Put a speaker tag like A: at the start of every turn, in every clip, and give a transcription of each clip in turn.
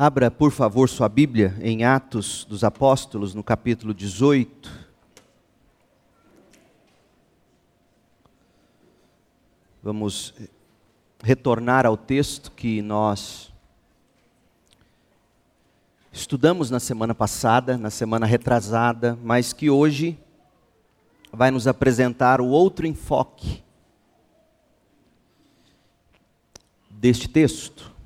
A: Abra, por favor, sua Bíblia em Atos dos Apóstolos, no capítulo 18. Vamos retornar ao texto que nós estudamos na semana passada, na semana retrasada, mas que hoje vai nos apresentar o outro enfoque deste texto.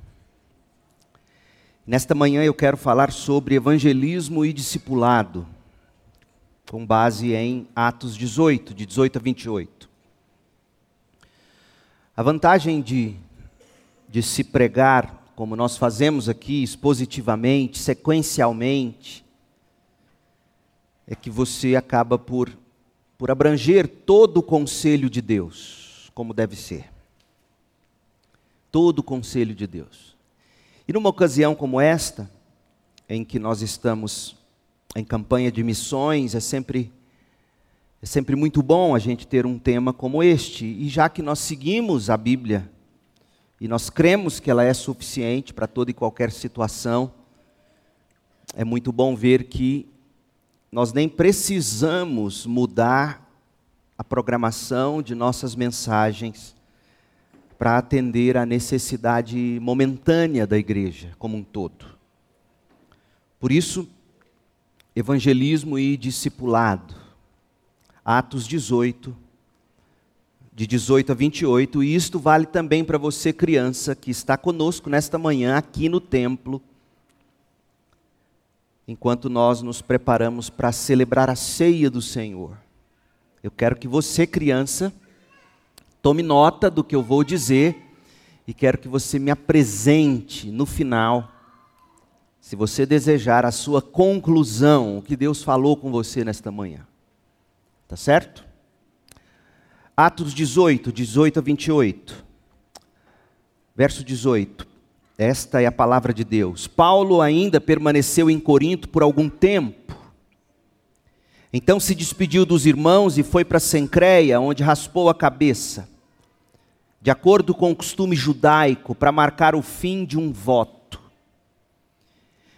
A: Nesta manhã eu quero falar sobre evangelismo e discipulado, com base em Atos 18, de 18 a 28. A vantagem de, de se pregar, como nós fazemos aqui, expositivamente, sequencialmente, é que você acaba por, por abranger todo o conselho de Deus, como deve ser. Todo o conselho de Deus. E numa ocasião como esta, em que nós estamos em campanha de missões, é sempre é sempre muito bom a gente ter um tema como este. E já que nós seguimos a Bíblia e nós cremos que ela é suficiente para toda e qualquer situação, é muito bom ver que nós nem precisamos mudar a programação de nossas mensagens para atender à necessidade momentânea da igreja como um todo. Por isso, evangelismo e discipulado. Atos 18, de 18 a 28, e isto vale também para você, criança, que está conosco nesta manhã aqui no templo, enquanto nós nos preparamos para celebrar a ceia do Senhor. Eu quero que você, criança, Tome nota do que eu vou dizer e quero que você me apresente no final, se você desejar, a sua conclusão, o que Deus falou com você nesta manhã. Tá certo? Atos 18, 18 a 28. Verso 18. Esta é a palavra de Deus. Paulo ainda permaneceu em Corinto por algum tempo. Então se despediu dos irmãos e foi para Sencreia, onde raspou a cabeça de acordo com o costume judaico, para marcar o fim de um voto.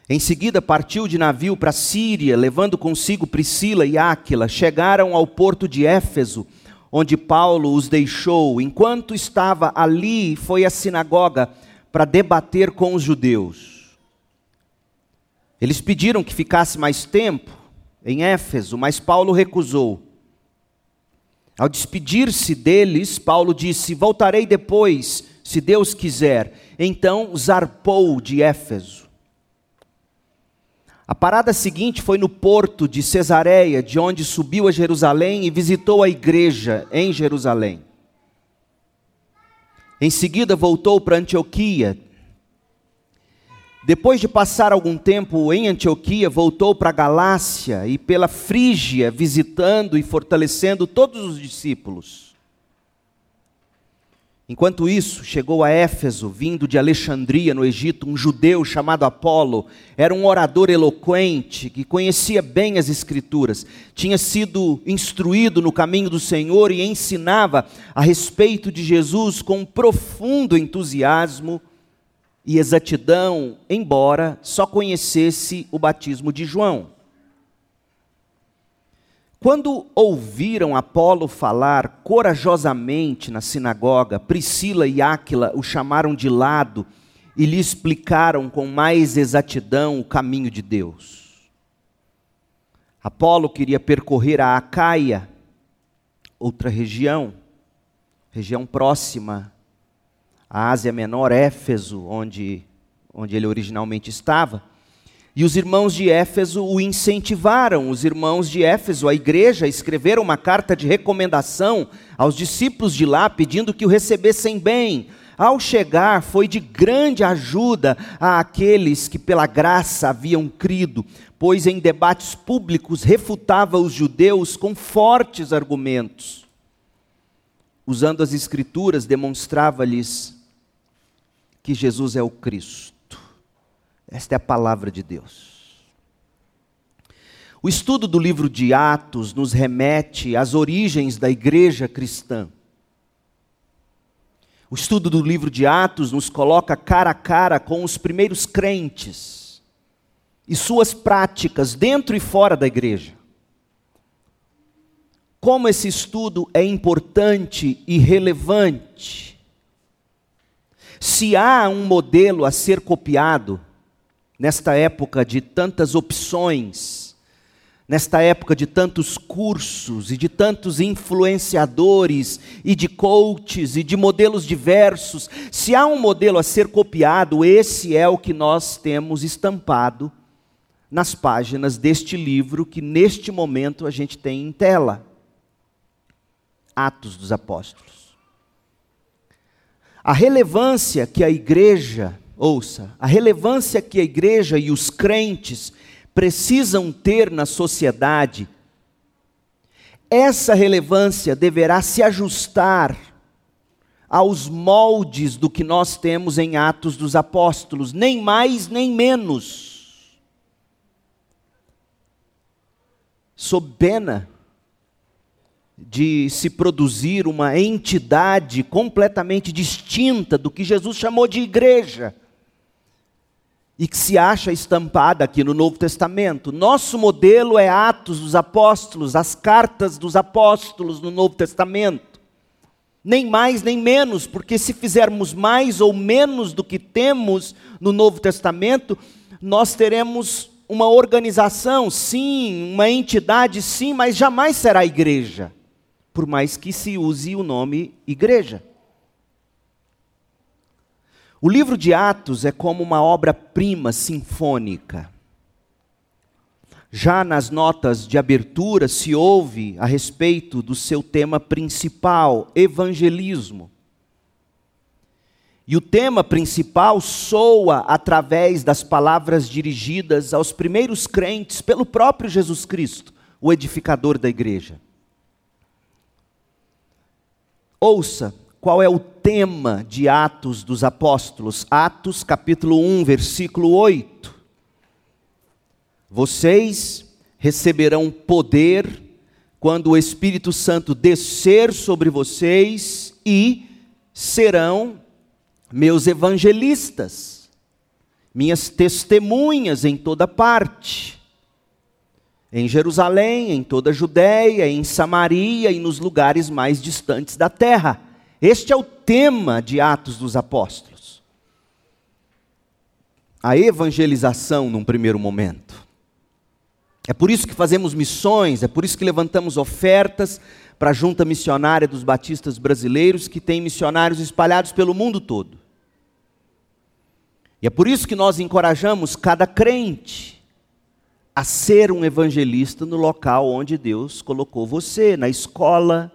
A: Em seguida, partiu de navio para Síria, levando consigo Priscila e Áquila. Chegaram ao porto de Éfeso, onde Paulo os deixou. Enquanto estava ali, foi à sinagoga para debater com os judeus. Eles pediram que ficasse mais tempo em Éfeso, mas Paulo recusou. Ao despedir-se deles, Paulo disse: Voltarei depois, se Deus quiser. Então zarpou de Éfeso. A parada seguinte foi no porto de Cesareia, de onde subiu a Jerusalém e visitou a igreja em Jerusalém. Em seguida voltou para Antioquia, depois de passar algum tempo em Antioquia, voltou para a Galácia e pela Frígia, visitando e fortalecendo todos os discípulos. Enquanto isso, chegou a Éfeso, vindo de Alexandria, no Egito, um judeu chamado Apolo. Era um orador eloquente, que conhecia bem as Escrituras, tinha sido instruído no caminho do Senhor e ensinava a respeito de Jesus com profundo entusiasmo e exatidão, embora só conhecesse o batismo de João. Quando ouviram Apolo falar corajosamente na sinagoga, Priscila e Áquila o chamaram de lado e lhe explicaram com mais exatidão o caminho de Deus. Apolo queria percorrer a Acaia, outra região, região próxima a Ásia Menor, Éfeso, onde, onde ele originalmente estava. E os irmãos de Éfeso o incentivaram, os irmãos de Éfeso, a igreja, escreveram uma carta de recomendação aos discípulos de lá, pedindo que o recebessem bem. Ao chegar, foi de grande ajuda a aqueles que pela graça haviam crido, pois em debates públicos refutava os judeus com fortes argumentos. Usando as Escrituras, demonstrava-lhes que Jesus é o Cristo. Esta é a palavra de Deus. O estudo do livro de Atos nos remete às origens da igreja cristã. O estudo do livro de Atos nos coloca cara a cara com os primeiros crentes e suas práticas dentro e fora da igreja. Como esse estudo é importante e relevante. Se há um modelo a ser copiado, nesta época de tantas opções, nesta época de tantos cursos e de tantos influenciadores e de coaches e de modelos diversos, se há um modelo a ser copiado, esse é o que nós temos estampado nas páginas deste livro que neste momento a gente tem em tela. Atos dos Apóstolos. A relevância que a igreja, ouça, a relevância que a igreja e os crentes precisam ter na sociedade, essa relevância deverá se ajustar aos moldes do que nós temos em Atos dos Apóstolos, nem mais nem menos. Sob pena de se produzir uma entidade completamente distinta do que Jesus chamou de igreja e que se acha estampada aqui no Novo Testamento. Nosso modelo é Atos dos Apóstolos, as cartas dos apóstolos no Novo Testamento. Nem mais nem menos, porque se fizermos mais ou menos do que temos no Novo Testamento, nós teremos uma organização, sim, uma entidade, sim, mas jamais será igreja, por mais que se use o nome igreja. O livro de Atos é como uma obra-prima sinfônica. Já nas notas de abertura se ouve a respeito do seu tema principal, evangelismo. E o tema principal soa através das palavras dirigidas aos primeiros crentes pelo próprio Jesus Cristo, o edificador da igreja. Ouça qual é o tema de Atos dos Apóstolos? Atos capítulo 1, versículo 8. Vocês receberão poder quando o Espírito Santo descer sobre vocês e serão meus evangelistas, minhas testemunhas em toda parte. Em Jerusalém, em toda a Judéia, em Samaria e nos lugares mais distantes da terra. Este é o tema de Atos dos Apóstolos. A evangelização num primeiro momento. É por isso que fazemos missões, é por isso que levantamos ofertas para a Junta Missionária dos Batistas Brasileiros, que tem missionários espalhados pelo mundo todo. E é por isso que nós encorajamos cada crente a ser um evangelista no local onde Deus colocou você, na escola,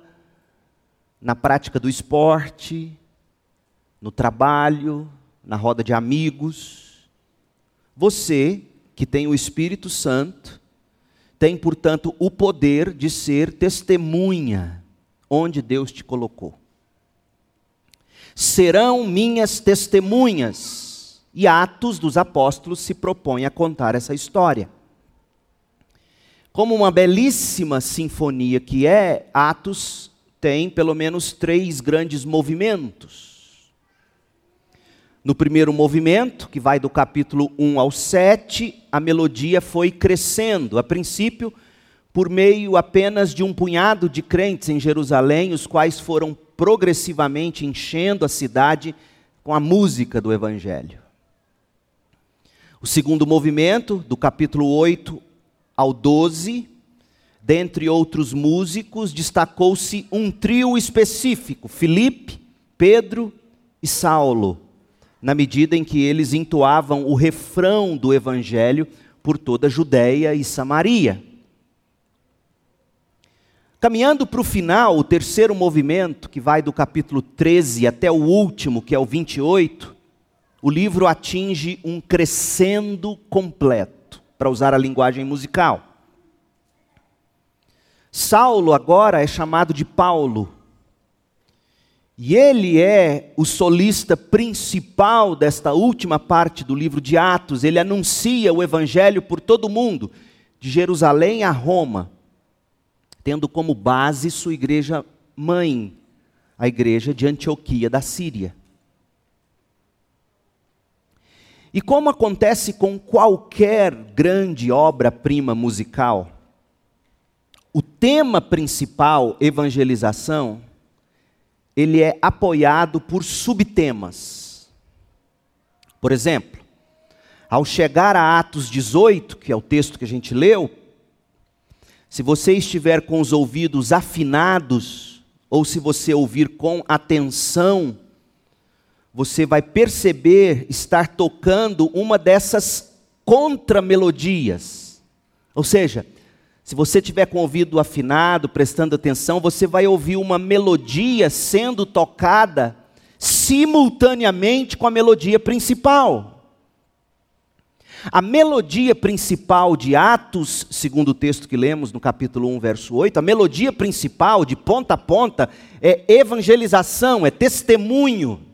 A: na prática do esporte, no trabalho, na roda de amigos. Você, que tem o Espírito Santo, tem, portanto, o poder de ser testemunha onde Deus te colocou. Serão minhas testemunhas. E Atos dos Apóstolos se propõe a contar essa história. Como uma belíssima sinfonia que é, Atos tem pelo menos três grandes movimentos. No primeiro movimento, que vai do capítulo 1 ao 7, a melodia foi crescendo. A princípio, por meio apenas de um punhado de crentes em Jerusalém, os quais foram progressivamente enchendo a cidade com a música do Evangelho. O segundo movimento, do capítulo 8 ao 12, Dentre outros músicos, destacou-se um trio específico: Filipe, Pedro e Saulo, na medida em que eles entoavam o refrão do evangelho por toda a Judéia e Samaria. Caminhando para o final, o terceiro movimento, que vai do capítulo 13 até o último, que é o 28, o livro atinge um crescendo completo, para usar a linguagem musical. Saulo agora é chamado de Paulo. E ele é o solista principal desta última parte do livro de Atos. Ele anuncia o evangelho por todo o mundo, de Jerusalém a Roma, tendo como base sua igreja mãe, a igreja de Antioquia da Síria. E como acontece com qualquer grande obra-prima musical, o tema principal, evangelização, ele é apoiado por subtemas. Por exemplo, ao chegar a Atos 18, que é o texto que a gente leu, se você estiver com os ouvidos afinados, ou se você ouvir com atenção, você vai perceber estar tocando uma dessas contramelodias. Ou seja, se você tiver com o ouvido afinado, prestando atenção, você vai ouvir uma melodia sendo tocada simultaneamente com a melodia principal. A melodia principal de Atos, segundo o texto que lemos no capítulo 1, verso 8, a melodia principal, de ponta a ponta, é evangelização, é testemunho.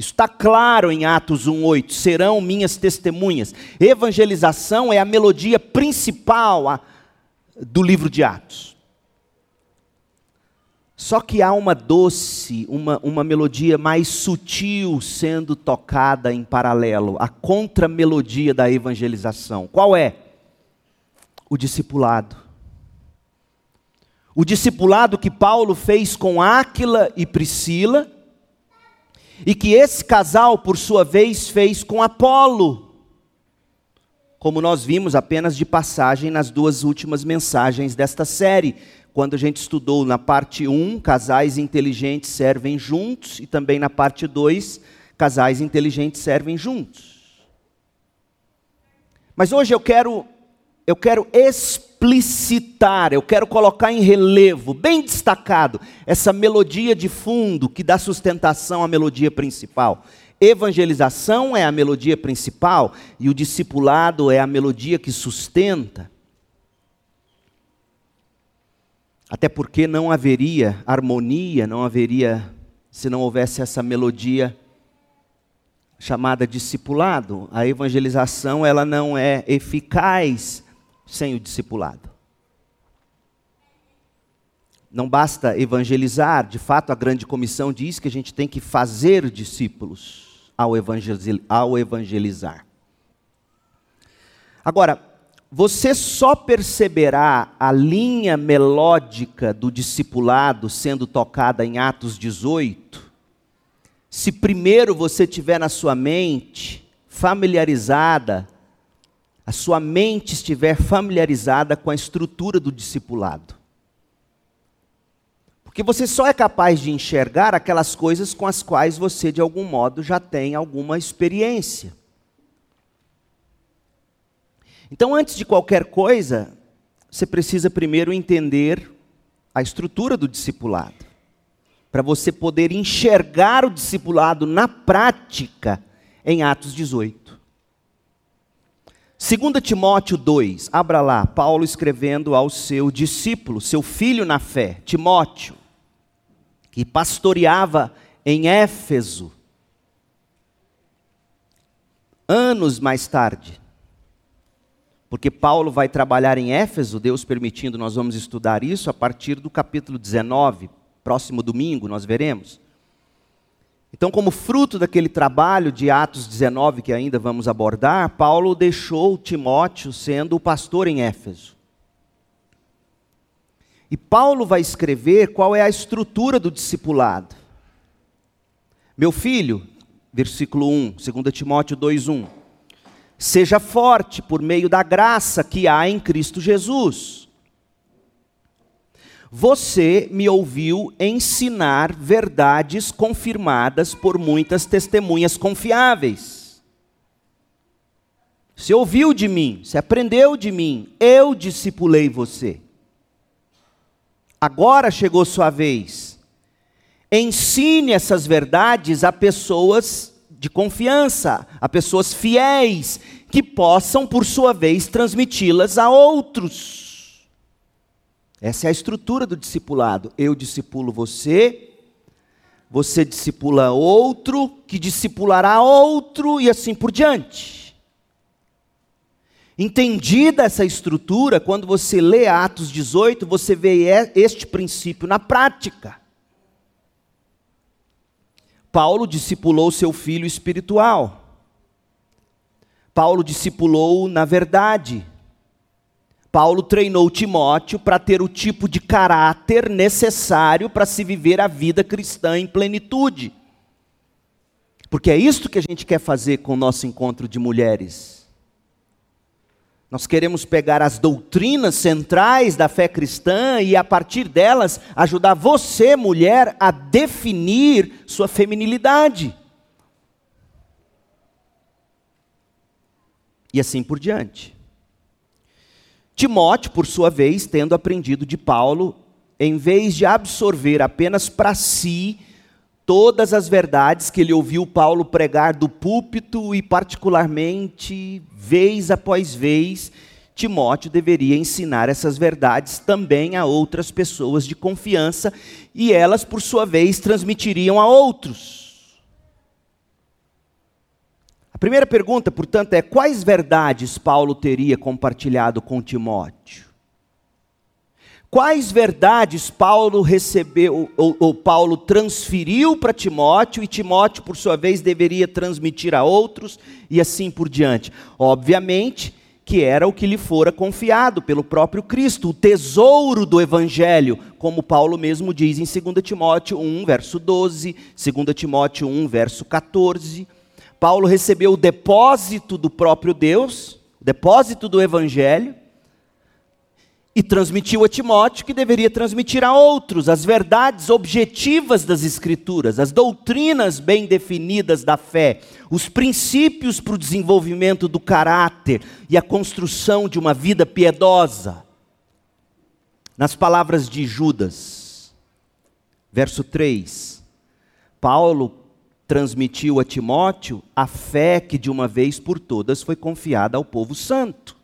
A: Isso está claro em Atos 1,8: serão minhas testemunhas. Evangelização é a melodia principal do livro de Atos. Só que há uma doce, uma, uma melodia mais sutil sendo tocada em paralelo, a contramelodia da evangelização. Qual é? O discipulado. O discipulado que Paulo fez com Áquila e Priscila e que esse casal, por sua vez, fez com Apolo, como nós vimos apenas de passagem nas duas últimas mensagens desta série, quando a gente estudou na parte 1, casais inteligentes servem juntos, e também na parte 2, casais inteligentes servem juntos. Mas hoje eu quero eu quero explicitar, eu quero colocar em relevo, bem destacado, essa melodia de fundo que dá sustentação à melodia principal. Evangelização é a melodia principal e o discipulado é a melodia que sustenta. Até porque não haveria harmonia, não haveria, se não houvesse essa melodia chamada discipulado. A evangelização ela não é eficaz sem o discipulado. Não basta evangelizar, de fato, a grande comissão diz que a gente tem que fazer discípulos ao evangelizar. Agora, você só perceberá a linha melódica do discipulado sendo tocada em Atos 18, se primeiro você tiver na sua mente familiarizada a sua mente estiver familiarizada com a estrutura do discipulado. Porque você só é capaz de enxergar aquelas coisas com as quais você, de algum modo, já tem alguma experiência. Então, antes de qualquer coisa, você precisa primeiro entender a estrutura do discipulado. Para você poder enxergar o discipulado na prática em Atos 18. 2 Timóteo 2, abra lá, Paulo escrevendo ao seu discípulo, seu filho na fé, Timóteo, que pastoreava em Éfeso, anos mais tarde, porque Paulo vai trabalhar em Éfeso, Deus permitindo, nós vamos estudar isso a partir do capítulo 19, próximo domingo, nós veremos. Então, como fruto daquele trabalho de Atos 19 que ainda vamos abordar, Paulo deixou Timóteo sendo o pastor em Éfeso. E Paulo vai escrever qual é a estrutura do discipulado. Meu filho, versículo 1, 2 Timóteo 2:1. Seja forte por meio da graça que há em Cristo Jesus. Você me ouviu ensinar verdades confirmadas por muitas testemunhas confiáveis. Você ouviu de mim, você aprendeu de mim, eu discipulei você. Agora chegou sua vez. Ensine essas verdades a pessoas de confiança, a pessoas fiéis, que possam, por sua vez, transmiti-las a outros. Essa é a estrutura do discipulado. Eu discipulo você, você discipula outro, que discipulará outro e assim por diante. Entendida essa estrutura, quando você lê Atos 18, você vê este princípio na prática. Paulo discipulou seu filho espiritual. Paulo discipulou na verdade. Paulo treinou Timóteo para ter o tipo de caráter necessário para se viver a vida cristã em plenitude. Porque é isto que a gente quer fazer com o nosso encontro de mulheres. Nós queremos pegar as doutrinas centrais da fé cristã e, a partir delas, ajudar você, mulher, a definir sua feminilidade. E assim por diante. Timóteo, por sua vez, tendo aprendido de Paulo, em vez de absorver apenas para si todas as verdades que ele ouviu Paulo pregar do púlpito e, particularmente, vez após vez, Timóteo deveria ensinar essas verdades também a outras pessoas de confiança e elas, por sua vez, transmitiriam a outros. Primeira pergunta, portanto, é: quais verdades Paulo teria compartilhado com Timóteo? Quais verdades Paulo recebeu, ou, ou Paulo transferiu para Timóteo, e Timóteo, por sua vez, deveria transmitir a outros, e assim por diante? Obviamente que era o que lhe fora confiado pelo próprio Cristo, o tesouro do Evangelho, como Paulo mesmo diz em 2 Timóteo 1, verso 12, 2 Timóteo 1, verso 14. Paulo recebeu o depósito do próprio Deus, o depósito do Evangelho, e transmitiu a Timóteo que deveria transmitir a outros as verdades objetivas das Escrituras, as doutrinas bem definidas da fé, os princípios para o desenvolvimento do caráter e a construção de uma vida piedosa. Nas palavras de Judas, verso 3, Paulo transmitiu a Timóteo a fé que de uma vez por todas foi confiada ao povo santo.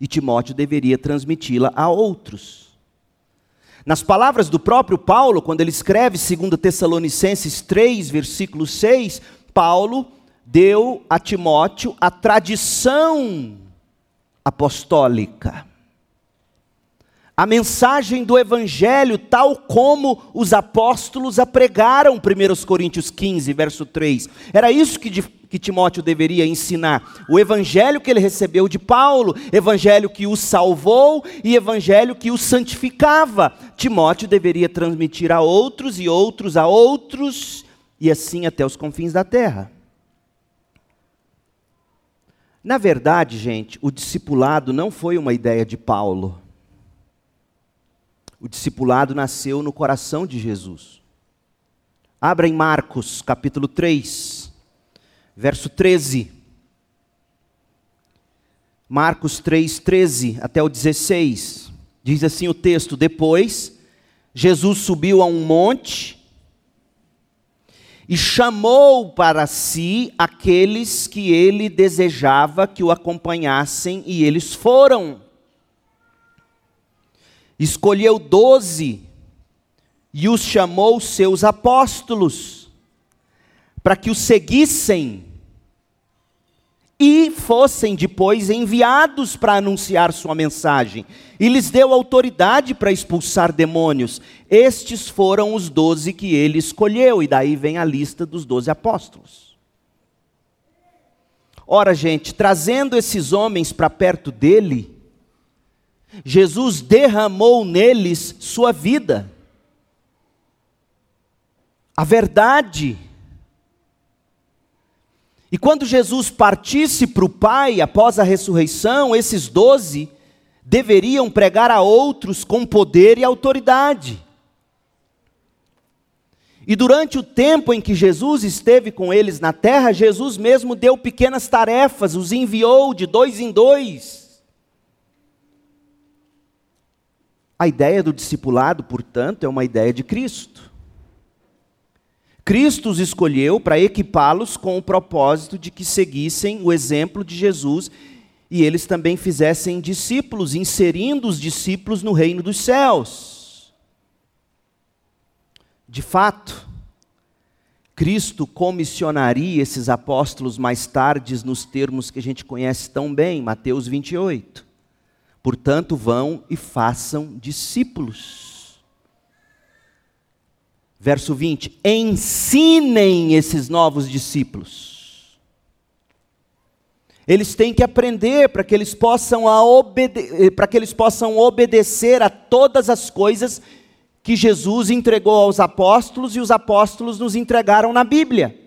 A: E Timóteo deveria transmiti-la a outros. Nas palavras do próprio Paulo, quando ele escreve 2 Tessalonicenses 3, versículo 6, Paulo deu a Timóteo a tradição apostólica a mensagem do Evangelho, tal como os apóstolos a pregaram, 1 Coríntios 15, verso 3. Era isso que, que Timóteo deveria ensinar. O Evangelho que ele recebeu de Paulo, Evangelho que o salvou e Evangelho que o santificava. Timóteo deveria transmitir a outros e outros a outros, e assim até os confins da terra. Na verdade, gente, o discipulado não foi uma ideia de Paulo. O discipulado nasceu no coração de Jesus. Abra em Marcos, capítulo 3, verso 13. Marcos 3, 13 até o 16. Diz assim o texto: Depois, Jesus subiu a um monte e chamou para si aqueles que ele desejava que o acompanhassem, e eles foram escolheu doze e os chamou seus apóstolos, para que o seguissem e fossem depois enviados para anunciar sua mensagem. E lhes deu autoridade para expulsar demônios. Estes foram os doze que ele escolheu, e daí vem a lista dos doze apóstolos. Ora, gente, trazendo esses homens para perto dele, Jesus derramou neles sua vida. A verdade. E quando Jesus partisse para o Pai após a ressurreição, esses doze deveriam pregar a outros com poder e autoridade. E durante o tempo em que Jesus esteve com eles na terra, Jesus mesmo deu pequenas tarefas, os enviou de dois em dois. A ideia do discipulado, portanto, é uma ideia de Cristo. Cristo os escolheu para equipá-los com o propósito de que seguissem o exemplo de Jesus e eles também fizessem discípulos, inserindo os discípulos no reino dos céus. De fato, Cristo comissionaria esses apóstolos mais tarde nos termos que a gente conhece tão bem, Mateus 28. Portanto, vão e façam discípulos. Verso 20: ensinem esses novos discípulos. Eles têm que aprender para que eles possam para que eles possam obedecer a todas as coisas que Jesus entregou aos apóstolos e os apóstolos nos entregaram na Bíblia.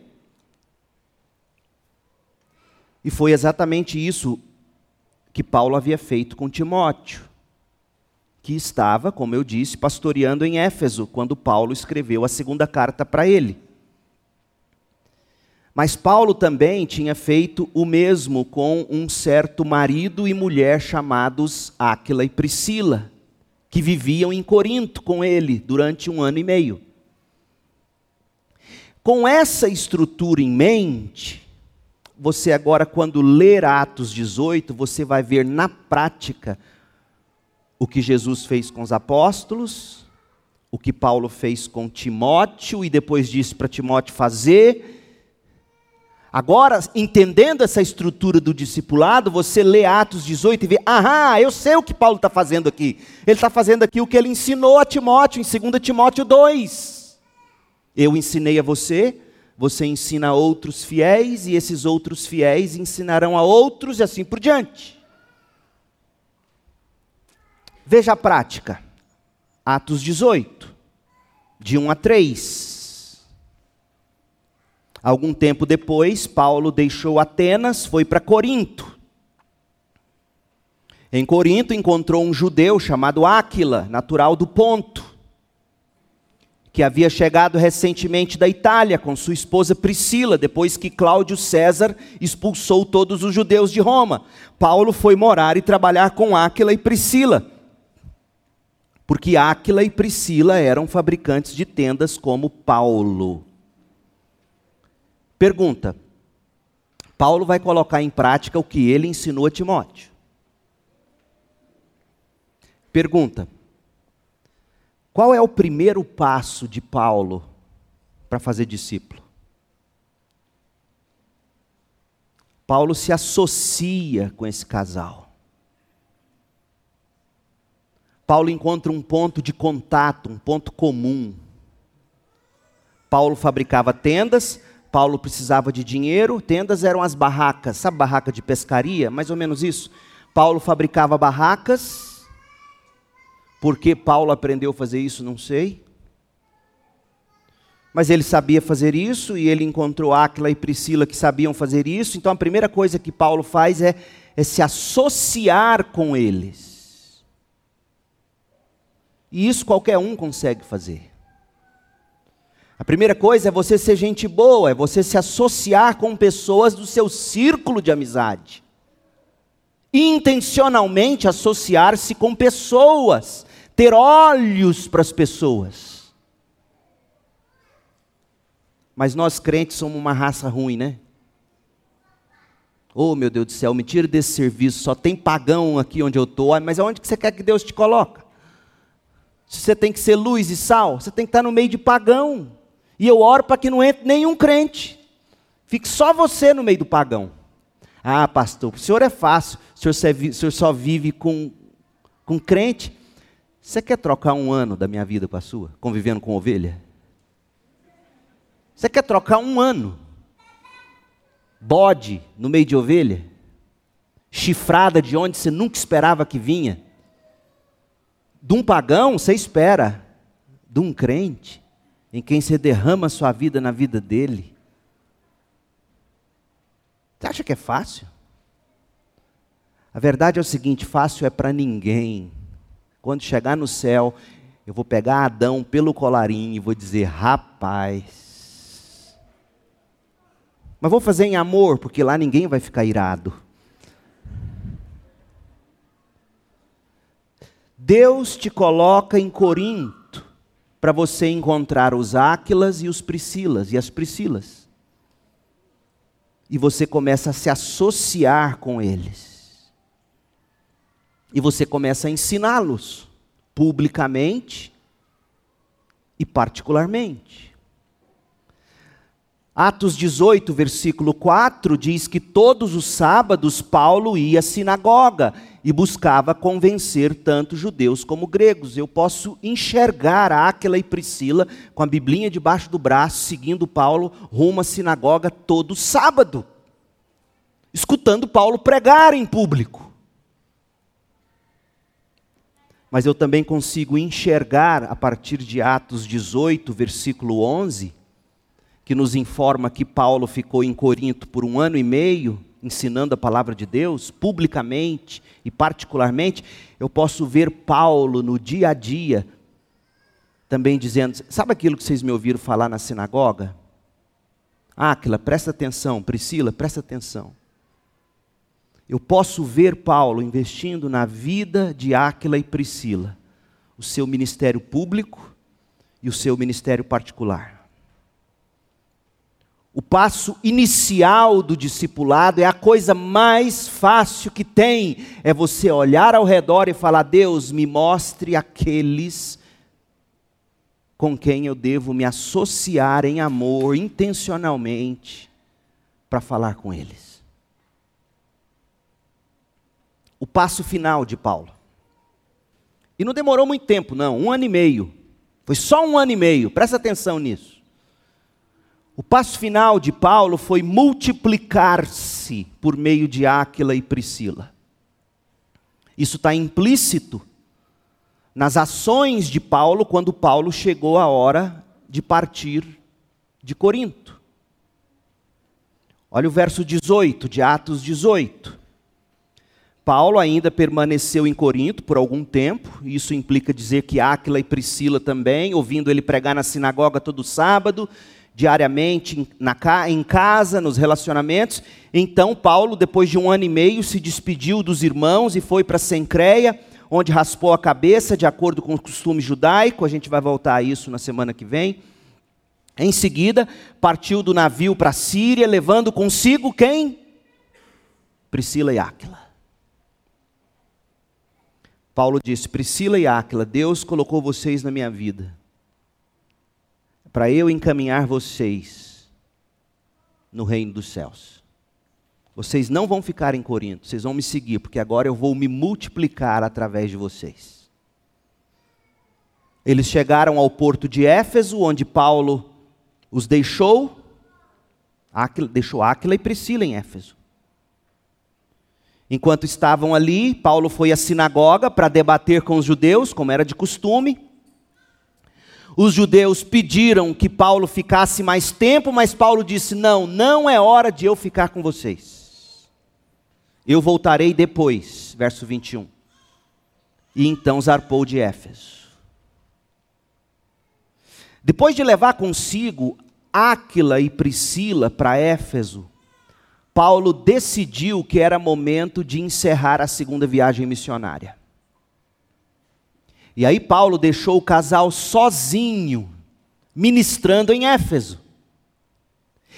A: E foi exatamente isso que Paulo havia feito com Timóteo que estava, como eu disse, pastoreando em Éfeso, quando Paulo escreveu a segunda carta para ele. Mas Paulo também tinha feito o mesmo com um certo marido e mulher chamados Áquila e Priscila, que viviam em Corinto com ele durante um ano e meio. Com essa estrutura em mente, você agora, quando ler Atos 18, você vai ver na prática o que Jesus fez com os apóstolos, o que Paulo fez com Timóteo e depois disse para Timóteo fazer. Agora, entendendo essa estrutura do discipulado, você lê Atos 18 e vê, aham, eu sei o que Paulo está fazendo aqui. Ele está fazendo aqui o que ele ensinou a Timóteo, em 2 Timóteo 2. Eu ensinei a você, você ensina a outros fiéis, e esses outros fiéis ensinarão a outros, e assim por diante. Veja a prática. Atos 18, de 1 a 3. Algum tempo depois, Paulo deixou Atenas, foi para Corinto. Em Corinto encontrou um judeu chamado Áquila, natural do Ponto, que havia chegado recentemente da Itália com sua esposa Priscila, depois que Cláudio César expulsou todos os judeus de Roma. Paulo foi morar e trabalhar com Áquila e Priscila porque Áquila e Priscila eram fabricantes de tendas como Paulo. Pergunta: Paulo vai colocar em prática o que ele ensinou a Timóteo. Pergunta: Qual é o primeiro passo de Paulo para fazer discípulo? Paulo se associa com esse casal. Paulo encontra um ponto de contato, um ponto comum. Paulo fabricava tendas, Paulo precisava de dinheiro, tendas eram as barracas, sabe barraca de pescaria? Mais ou menos isso. Paulo fabricava barracas, por que Paulo aprendeu a fazer isso, não sei. Mas ele sabia fazer isso e ele encontrou Áquila e Priscila que sabiam fazer isso. Então a primeira coisa que Paulo faz é, é se associar com eles. E isso qualquer um consegue fazer. A primeira coisa é você ser gente boa, é você se associar com pessoas do seu círculo de amizade. Intencionalmente associar-se com pessoas, ter olhos para as pessoas. Mas nós crentes somos uma raça ruim, né? Oh, meu Deus do céu, me tira desse serviço, só tem pagão aqui onde eu estou, mas aonde que você quer que Deus te coloque? Se você tem que ser luz e sal, você tem que estar no meio de pagão. E eu oro para que não entre nenhum crente. Fique só você no meio do pagão. Ah, pastor, o senhor é fácil, o senhor, o senhor só vive com, com crente. Você quer trocar um ano da minha vida com a sua, convivendo com ovelha? Você quer trocar um ano? Bode no meio de ovelha? Chifrada de onde você nunca esperava que vinha? De um pagão, você espera. De um crente, em quem você derrama sua vida na vida dele. Você acha que é fácil? A verdade é o seguinte: fácil é para ninguém. Quando chegar no céu, eu vou pegar Adão pelo colarinho e vou dizer: rapaz. Mas vou fazer em amor, porque lá ninguém vai ficar irado. Deus te coloca em Corinto para você encontrar os Áquilas e os Priscilas e as Priscilas. E você começa a se associar com eles. E você começa a ensiná-los publicamente e particularmente. Atos 18, versículo 4 diz que todos os sábados Paulo ia à sinagoga e buscava convencer tanto judeus como gregos. Eu posso enxergar Áquila e Priscila com a biblinha debaixo do braço, seguindo Paulo rumo à sinagoga todo sábado, escutando Paulo pregar em público. Mas eu também consigo enxergar, a partir de Atos 18, versículo 11, que nos informa que Paulo ficou em Corinto por um ano e meio, ensinando a palavra de Deus, publicamente e particularmente, eu posso ver Paulo no dia a dia também dizendo: sabe aquilo que vocês me ouviram falar na sinagoga? Áquila, presta atenção, Priscila, presta atenção. Eu posso ver Paulo investindo na vida de Áquila e Priscila, o seu ministério público e o seu ministério particular. O passo inicial do discipulado é a coisa mais fácil que tem. É você olhar ao redor e falar: Deus, me mostre aqueles com quem eu devo me associar em amor, intencionalmente, para falar com eles. O passo final de Paulo. E não demorou muito tempo, não, um ano e meio. Foi só um ano e meio, presta atenção nisso. O passo final de Paulo foi multiplicar-se por meio de Áquila e Priscila. Isso está implícito nas ações de Paulo quando Paulo chegou a hora de partir de Corinto. Olha o verso 18 de Atos 18. Paulo ainda permaneceu em Corinto por algum tempo, isso implica dizer que Áquila e Priscila também, ouvindo ele pregar na sinagoga todo sábado, diariamente na, em casa, nos relacionamentos. Então, Paulo, depois de um ano e meio, se despediu dos irmãos e foi para Sencreia, onde raspou a cabeça, de acordo com o costume judaico. A gente vai voltar a isso na semana que vem. Em seguida, partiu do navio para a Síria, levando consigo quem? Priscila e Áquila. Paulo disse: Priscila e Áquila, Deus colocou vocês na minha vida para eu encaminhar vocês no reino dos céus. Vocês não vão ficar em Corinto, vocês vão me seguir, porque agora eu vou me multiplicar através de vocês. Eles chegaram ao porto de Éfeso, onde Paulo os deixou, deixou Áquila e Priscila em Éfeso. Enquanto estavam ali, Paulo foi à sinagoga para debater com os judeus, como era de costume os judeus pediram que Paulo ficasse mais tempo, mas Paulo disse: Não, não é hora de eu ficar com vocês. Eu voltarei depois. Verso 21. E então zarpou de Éfeso. Depois de levar consigo Áquila e Priscila para Éfeso, Paulo decidiu que era momento de encerrar a segunda viagem missionária. E aí Paulo deixou o casal sozinho, ministrando em Éfeso.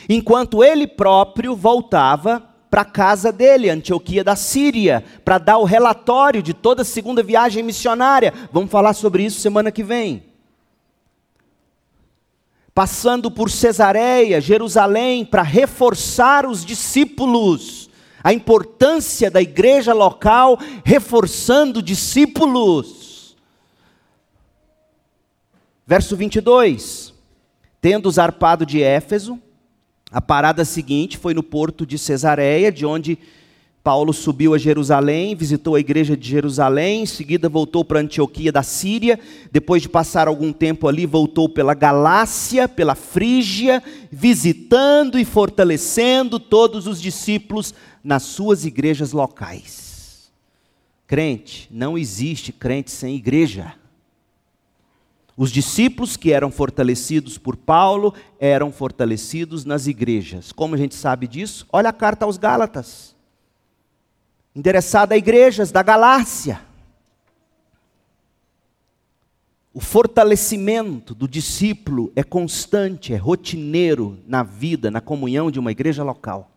A: Enquanto ele próprio voltava para a casa dele, Antioquia da Síria, para dar o relatório de toda a segunda viagem missionária. Vamos falar sobre isso semana que vem. Passando por Cesareia, Jerusalém, para reforçar os discípulos, a importância da igreja local, reforçando discípulos. Verso 22. Tendo zarpado de Éfeso, a parada seguinte foi no porto de Cesareia, de onde Paulo subiu a Jerusalém, visitou a igreja de Jerusalém, em seguida voltou para Antioquia da Síria, depois de passar algum tempo ali, voltou pela Galácia, pela Frígia, visitando e fortalecendo todos os discípulos nas suas igrejas locais. Crente, não existe crente sem igreja. Os discípulos que eram fortalecidos por Paulo eram fortalecidos nas igrejas. Como a gente sabe disso? Olha a carta aos Gálatas, endereçada a igrejas da Galácia. O fortalecimento do discípulo é constante, é rotineiro na vida, na comunhão de uma igreja local.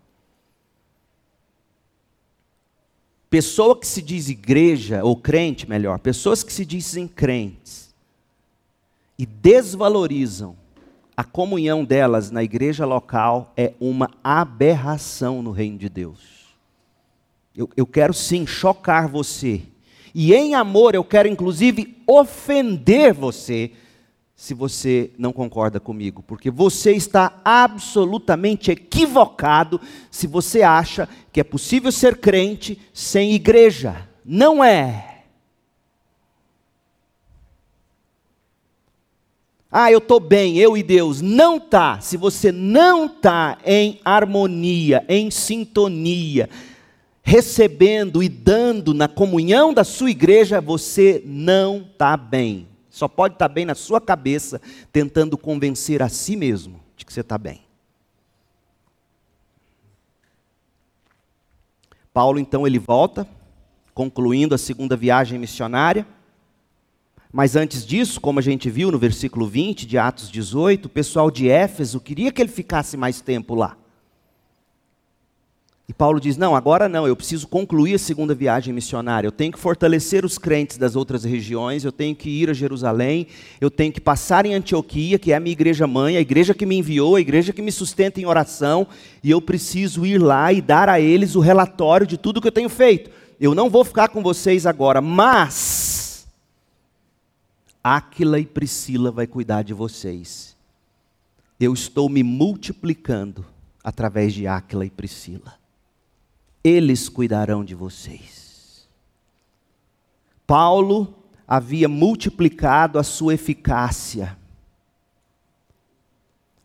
A: Pessoa que se diz igreja, ou crente melhor, pessoas que se dizem crentes, e desvalorizam a comunhão delas na igreja local é uma aberração no reino de Deus. Eu, eu quero sim chocar você. E em amor eu quero inclusive ofender você se você não concorda comigo, porque você está absolutamente equivocado se você acha que é possível ser crente sem igreja. Não é. Ah, eu estou bem, eu e Deus. Não tá. Se você não está em harmonia, em sintonia, recebendo e dando na comunhão da sua igreja, você não está bem. Só pode estar tá bem na sua cabeça, tentando convencer a si mesmo de que você está bem. Paulo então ele volta, concluindo a segunda viagem missionária. Mas antes disso, como a gente viu no versículo 20 de Atos 18, o pessoal de Éfeso queria que ele ficasse mais tempo lá. E Paulo diz: Não, agora não, eu preciso concluir a segunda viagem missionária. Eu tenho que fortalecer os crentes das outras regiões, eu tenho que ir a Jerusalém, eu tenho que passar em Antioquia, que é a minha igreja mãe, a igreja que me enviou, a igreja que me sustenta em oração, e eu preciso ir lá e dar a eles o relatório de tudo que eu tenho feito. Eu não vou ficar com vocês agora, mas Áquila e Priscila vai cuidar de vocês. Eu estou me multiplicando através de Áquila e Priscila. Eles cuidarão de vocês. Paulo havia multiplicado a sua eficácia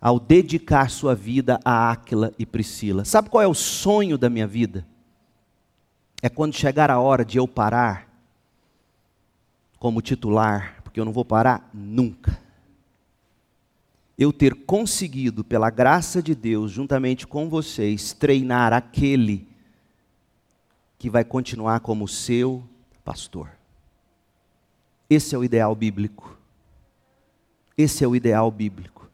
A: ao dedicar sua vida a Áquila e Priscila. Sabe qual é o sonho da minha vida? É quando chegar a hora de eu parar como titular porque eu não vou parar nunca. Eu ter conseguido, pela graça de Deus, juntamente com vocês, treinar aquele que vai continuar como seu pastor. Esse é o ideal bíblico. Esse é o ideal bíblico.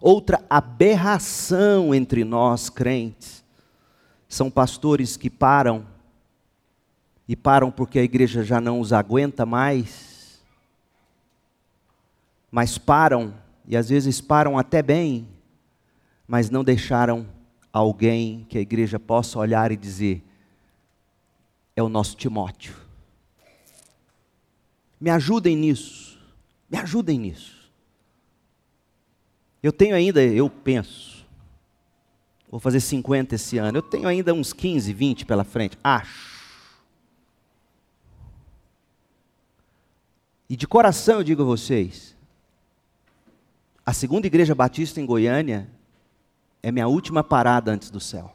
A: Outra aberração entre nós crentes são pastores que param e param porque a igreja já não os aguenta mais mas param, e às vezes param até bem, mas não deixaram alguém que a igreja possa olhar e dizer: é o nosso Timóteo. Me ajudem nisso, me ajudem nisso. Eu tenho ainda, eu penso, vou fazer 50 esse ano, eu tenho ainda uns 15, 20 pela frente, acho. E de coração eu digo a vocês, a segunda igreja batista em Goiânia é minha última parada antes do céu.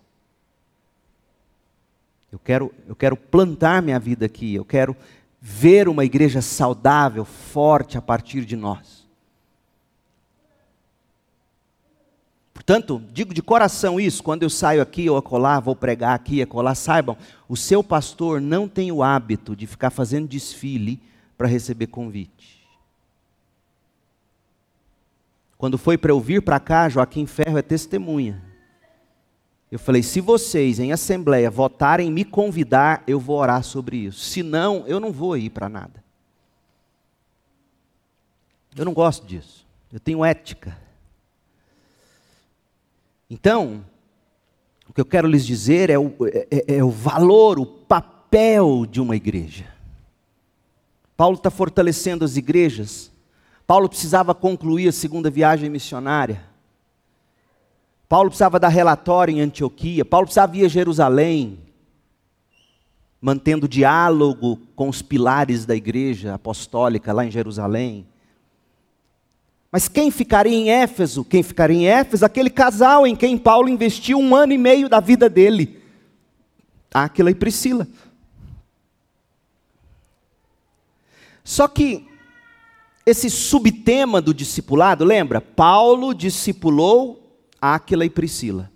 A: Eu quero, eu quero plantar minha vida aqui, eu quero ver uma igreja saudável, forte a partir de nós. Portanto, digo de coração isso, quando eu saio aqui ou acolá, vou pregar aqui, acolá, saibam, o seu pastor não tem o hábito de ficar fazendo desfile para receber convite. Quando foi para eu vir para cá, Joaquim Ferro é testemunha. Eu falei: se vocês em assembleia votarem me convidar, eu vou orar sobre isso. Se não, eu não vou ir para nada. Eu não gosto disso. Eu tenho ética. Então, o que eu quero lhes dizer é o, é, é, é o valor, o papel de uma igreja. Paulo está fortalecendo as igrejas Paulo precisava concluir a segunda viagem missionária. Paulo precisava dar relatório em Antioquia. Paulo precisava ir a Jerusalém, mantendo diálogo com os pilares da igreja apostólica lá em Jerusalém. Mas quem ficaria em Éfeso? Quem ficaria em Éfeso? Aquele casal em quem Paulo investiu um ano e meio da vida dele. Aquila e Priscila. Só que esse subtema do discipulado, lembra? Paulo discipulou Áquila e Priscila.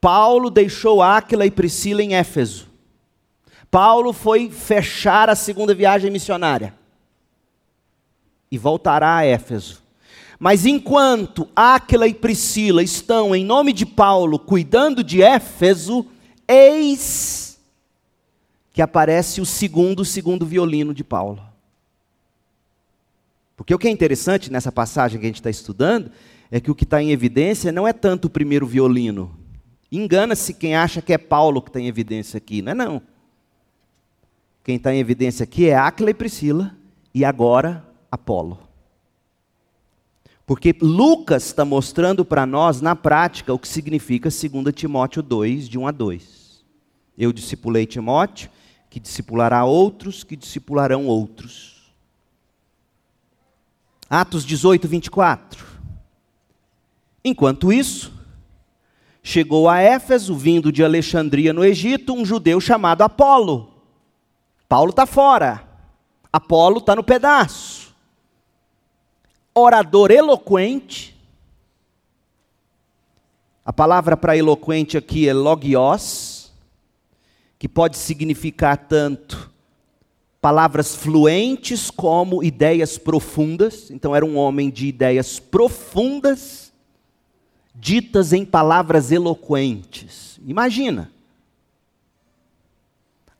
A: Paulo deixou Áquila e Priscila em Éfeso. Paulo foi fechar a segunda viagem missionária e voltará a Éfeso. Mas enquanto Áquila e Priscila estão, em nome de Paulo, cuidando de Éfeso, eis que aparece o segundo, segundo violino de Paulo. Porque o que é interessante nessa passagem que a gente está estudando é que o que está em evidência não é tanto o primeiro violino. Engana-se quem acha que é Paulo que está em evidência aqui. Não é não. Quem está em evidência aqui é Áquila e Priscila e agora Apolo. Porque Lucas está mostrando para nós, na prática, o que significa 2 Timóteo 2, de 1 a 2. Eu discipulei Timóteo, que discipulará outros, que discipularão outros. Atos 18, 24. Enquanto isso, chegou a Éfeso, vindo de Alexandria no Egito, um judeu chamado Apolo. Paulo está fora, Apolo está no pedaço. Orador eloquente. A palavra para eloquente aqui é logios, que pode significar tanto palavras fluentes como ideias profundas. Então, era um homem de ideias profundas ditas em palavras eloquentes. Imagina.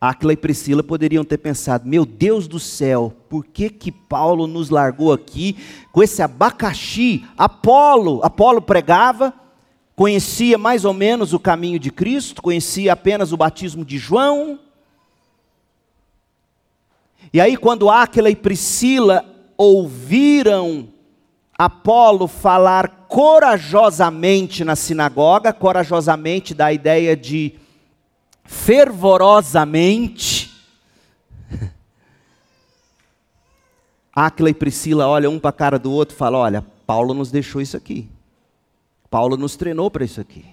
A: Aquila e Priscila poderiam ter pensado: meu Deus do céu, por que que Paulo nos largou aqui com esse abacaxi? Apolo, Apolo pregava, conhecia mais ou menos o caminho de Cristo, conhecia apenas o batismo de João. E aí, quando Aquila e Priscila ouviram Apolo falar corajosamente na sinagoga, corajosamente dá a ideia de fervorosamente. Áquila e Priscila olham um para a cara do outro e falam: Olha, Paulo nos deixou isso aqui. Paulo nos treinou para isso aqui.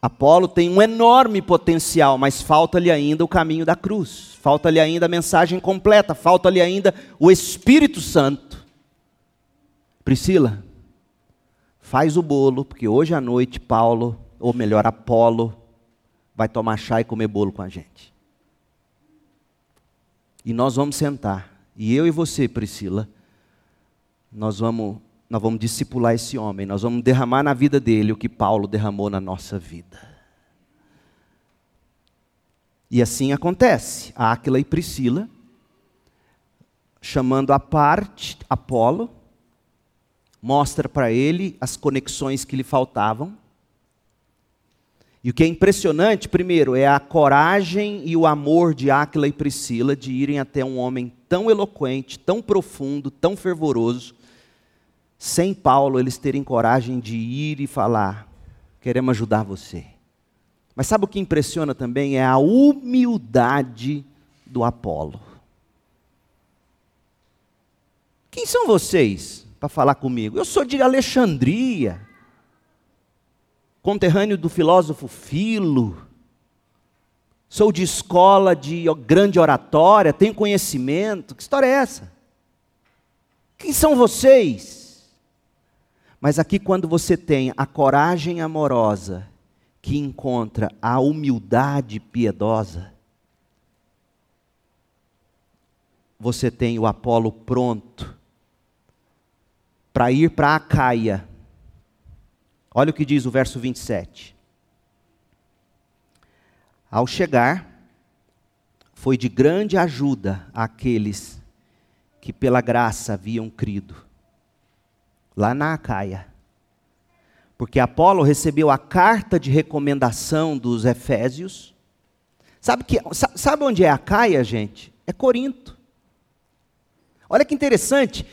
A: Apolo tem um enorme potencial, mas falta-lhe ainda o caminho da cruz, falta-lhe ainda a mensagem completa, falta-lhe ainda o Espírito Santo. Priscila, faz o bolo, porque hoje à noite Paulo, ou melhor, Apolo, vai tomar chá e comer bolo com a gente. E nós vamos sentar. E eu e você, Priscila, nós vamos, nós vamos discipular esse homem, nós vamos derramar na vida dele o que Paulo derramou na nossa vida. E assim acontece. Áquila e Priscila, chamando a parte Apolo, mostra para ele as conexões que lhe faltavam. E o que é impressionante, primeiro, é a coragem e o amor de Áquila e Priscila de irem até um homem tão eloquente, tão profundo, tão fervoroso, sem Paulo eles terem coragem de ir e falar: queremos ajudar você. Mas sabe o que impressiona também? É a humildade do Apolo. Quem são vocês? para falar comigo. Eu sou de Alexandria, conterrâneo do filósofo Filo. Sou de escola de grande oratória, tenho conhecimento. Que história é essa? Quem são vocês? Mas aqui, quando você tem a coragem amorosa que encontra a humildade piedosa, você tem o Apolo pronto para ir para Acaia. Olha o que diz o verso 27. Ao chegar, foi de grande ajuda àqueles que pela graça haviam crido, lá na Acaia. Porque Apolo recebeu a carta de recomendação dos Efésios. Sabe, que, sabe onde é Acaia, gente? É Corinto. Olha que interessante.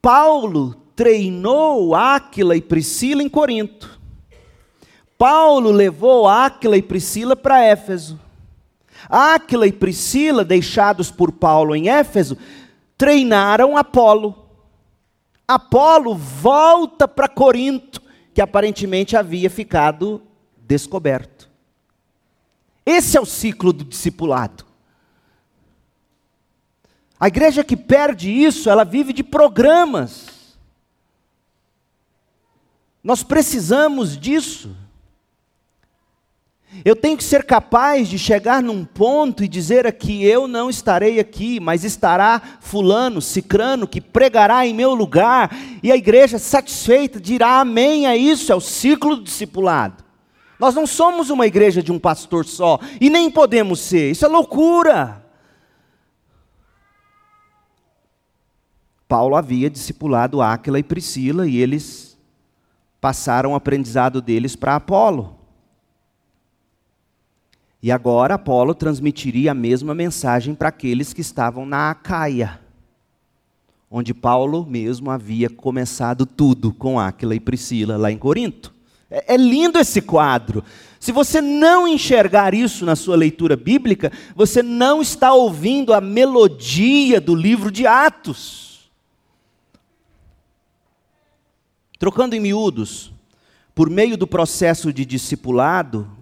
A: Paulo treinou Áquila e Priscila em Corinto. Paulo levou Áquila e Priscila para Éfeso. Áquila e Priscila, deixados por Paulo em Éfeso, treinaram Apolo. Apolo volta para Corinto, que aparentemente havia ficado descoberto. Esse é o ciclo do discipulado. A igreja que perde isso, ela vive de programas. Nós precisamos disso. Eu tenho que ser capaz de chegar num ponto e dizer aqui: eu não estarei aqui, mas estará Fulano, Cicrano, que pregará em meu lugar, e a igreja satisfeita dirá amém a isso, é o ciclo do discipulado. Nós não somos uma igreja de um pastor só, e nem podemos ser, isso é loucura. Paulo havia discipulado Áquila e Priscila e eles passaram o aprendizado deles para Apolo. E agora Apolo transmitiria a mesma mensagem para aqueles que estavam na Acaia, onde Paulo mesmo havia começado tudo com Áquila e Priscila, lá em Corinto. É, é lindo esse quadro. Se você não enxergar isso na sua leitura bíblica, você não está ouvindo a melodia do livro de Atos. Trocando em miúdos, por meio do processo de discipulado,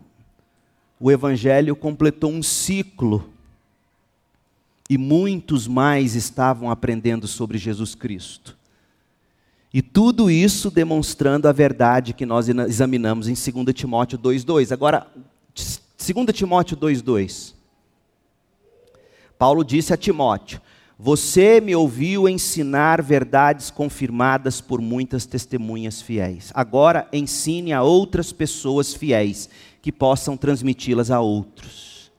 A: o Evangelho completou um ciclo e muitos mais estavam aprendendo sobre Jesus Cristo. E tudo isso demonstrando a verdade que nós examinamos em 2 Timóteo 2,2. Agora, 2 Timóteo 2,2. Paulo disse a Timóteo: Você me ouviu ensinar verdades confirmadas por muitas testemunhas fiéis. Agora ensine a outras pessoas fiéis que possam transmiti-las a outros.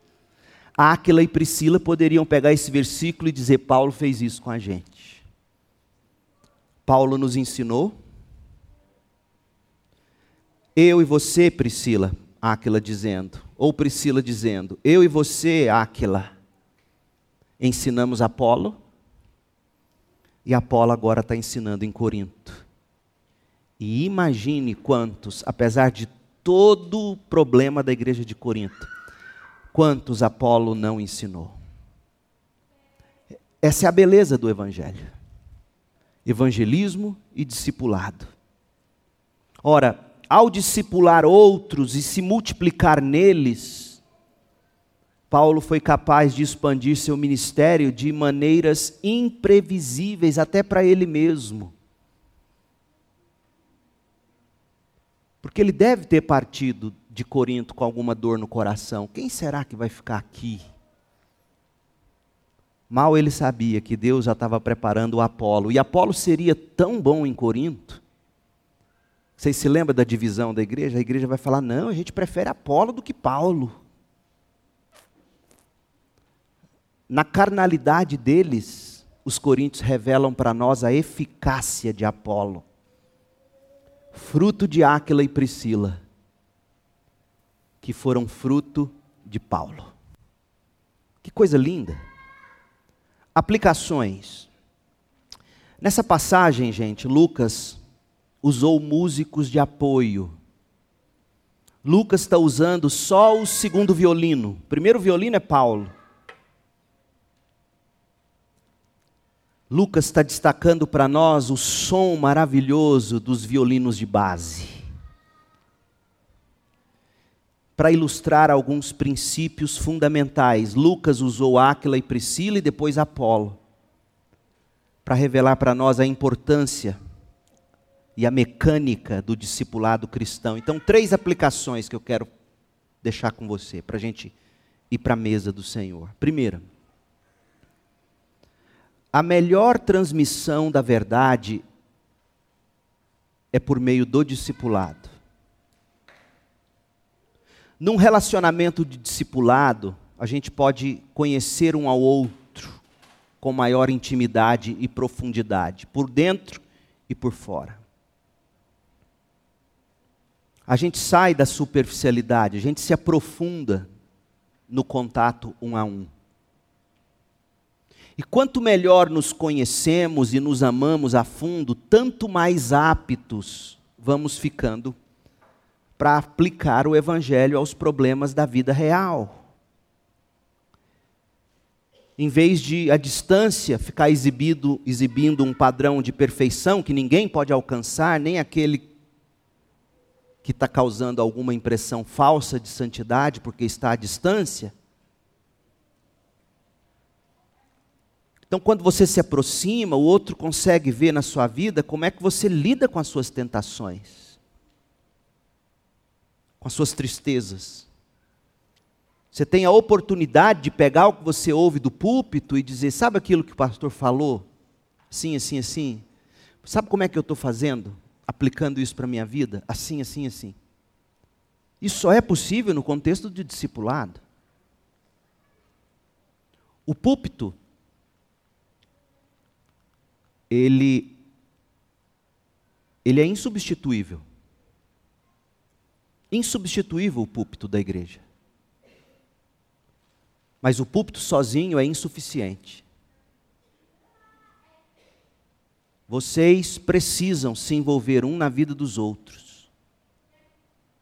A: Áquila e Priscila poderiam pegar esse versículo e dizer: Paulo fez isso com a gente. Paulo nos ensinou. Eu e você, Priscila, Áquila dizendo, ou Priscila dizendo, eu e você, Áquila, ensinamos Apolo, e Apolo agora está ensinando em Corinto. E imagine quantos, apesar de todo o problema da igreja de Corinto. Quantos Apolo não ensinou? Essa é a beleza do Evangelho: evangelismo e discipulado. Ora, ao discipular outros e se multiplicar neles, Paulo foi capaz de expandir seu ministério de maneiras imprevisíveis até para ele mesmo. Porque ele deve ter partido de Corinto com alguma dor no coração. Quem será que vai ficar aqui? Mal ele sabia que Deus já estava preparando o Apolo. E Apolo seria tão bom em Corinto. Vocês se lembram da divisão da igreja? A igreja vai falar: não, a gente prefere Apolo do que Paulo. Na carnalidade deles, os coríntios revelam para nós a eficácia de Apolo fruto de Áquila e Priscila, que foram fruto de Paulo. Que coisa linda. Aplicações. Nessa passagem, gente, Lucas usou músicos de apoio. Lucas está usando só o segundo violino. O primeiro violino é Paulo. Lucas está destacando para nós o som maravilhoso dos violinos de base. Para ilustrar alguns princípios fundamentais, Lucas usou Áquila e Priscila e depois Apolo, para revelar para nós a importância e a mecânica do discipulado cristão. Então, três aplicações que eu quero deixar com você, para a gente ir para a mesa do Senhor. Primeira, a melhor transmissão da verdade é por meio do discipulado. Num relacionamento de discipulado, a gente pode conhecer um ao outro com maior intimidade e profundidade, por dentro e por fora. A gente sai da superficialidade, a gente se aprofunda no contato um a um. E quanto melhor nos conhecemos e nos amamos a fundo, tanto mais aptos vamos ficando para aplicar o Evangelho aos problemas da vida real. Em vez de a distância ficar exibido, exibindo um padrão de perfeição que ninguém pode alcançar, nem aquele que está causando alguma impressão falsa de santidade porque está à distância, Então, quando você se aproxima, o outro consegue ver na sua vida como é que você lida com as suas tentações, com as suas tristezas. Você tem a oportunidade de pegar o que você ouve do púlpito e dizer: sabe aquilo que o pastor falou? Assim, assim, assim. Sabe como é que eu estou fazendo? Aplicando isso para a minha vida? Assim, assim, assim. Isso só é possível no contexto de discipulado. O púlpito ele ele é insubstituível. Insubstituível o púlpito da igreja. Mas o púlpito sozinho é insuficiente. Vocês precisam se envolver um na vida dos outros,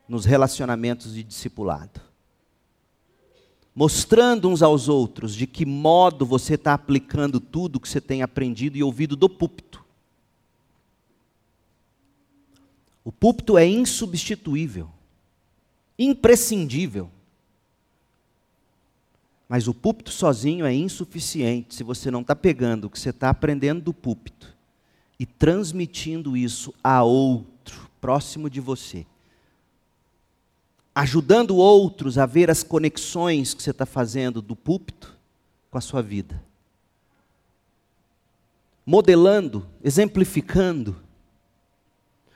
A: nos relacionamentos de discipulado, mostrando uns aos outros de que modo você está aplicando tudo que você tem aprendido e ouvido do púlpito. O púlpito é insubstituível, imprescindível. Mas o púlpito sozinho é insuficiente se você não está pegando o que você está aprendendo do púlpito e transmitindo isso a outro próximo de você. Ajudando outros a ver as conexões que você está fazendo do púlpito com a sua vida. Modelando, exemplificando,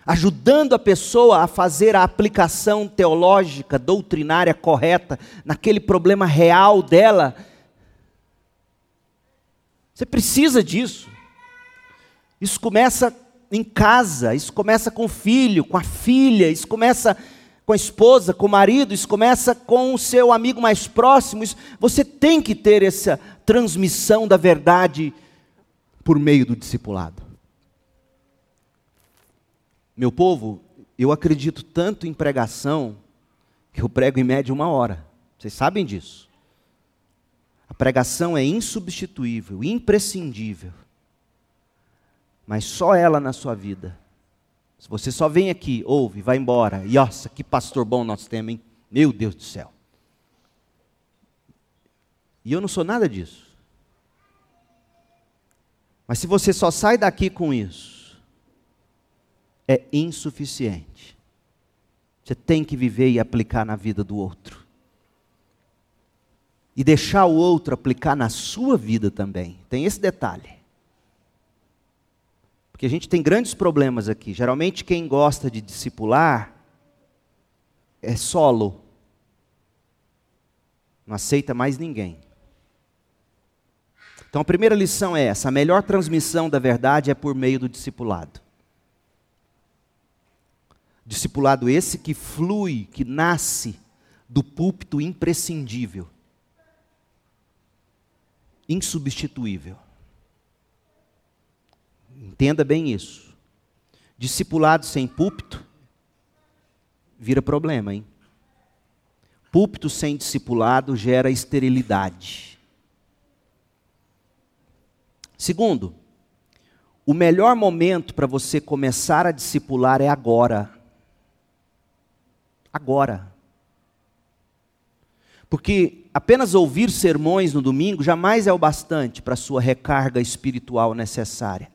A: ajudando a pessoa a fazer a aplicação teológica, doutrinária correta naquele problema real dela. Você precisa disso. Isso começa em casa, isso começa com o filho, com a filha, isso começa com a esposa, com o marido, isso começa com o seu amigo mais próximo. Isso, você tem que ter essa transmissão da verdade por meio do discipulado. Meu povo, eu acredito tanto em pregação que eu prego em média uma hora. Vocês sabem disso. A pregação é insubstituível, imprescindível mas só ela na sua vida. Se você só vem aqui, ouve, vai embora, e nossa, que pastor bom nós temos, hein? Meu Deus do céu. E eu não sou nada disso. Mas se você só sai daqui com isso, é insuficiente. Você tem que viver e aplicar na vida do outro. E deixar o outro aplicar na sua vida também. Tem esse detalhe. Porque a gente tem grandes problemas aqui. Geralmente quem gosta de discipular é solo. Não aceita mais ninguém. Então a primeira lição é essa: a melhor transmissão da verdade é por meio do discipulado. Discipulado esse que flui, que nasce do púlpito imprescindível, insubstituível. Entenda bem isso. Discipulado sem púlpito vira problema, hein? Púlpito sem discipulado gera esterilidade. Segundo, o melhor momento para você começar a discipular é agora. Agora. Porque apenas ouvir sermões no domingo jamais é o bastante para a sua recarga espiritual necessária.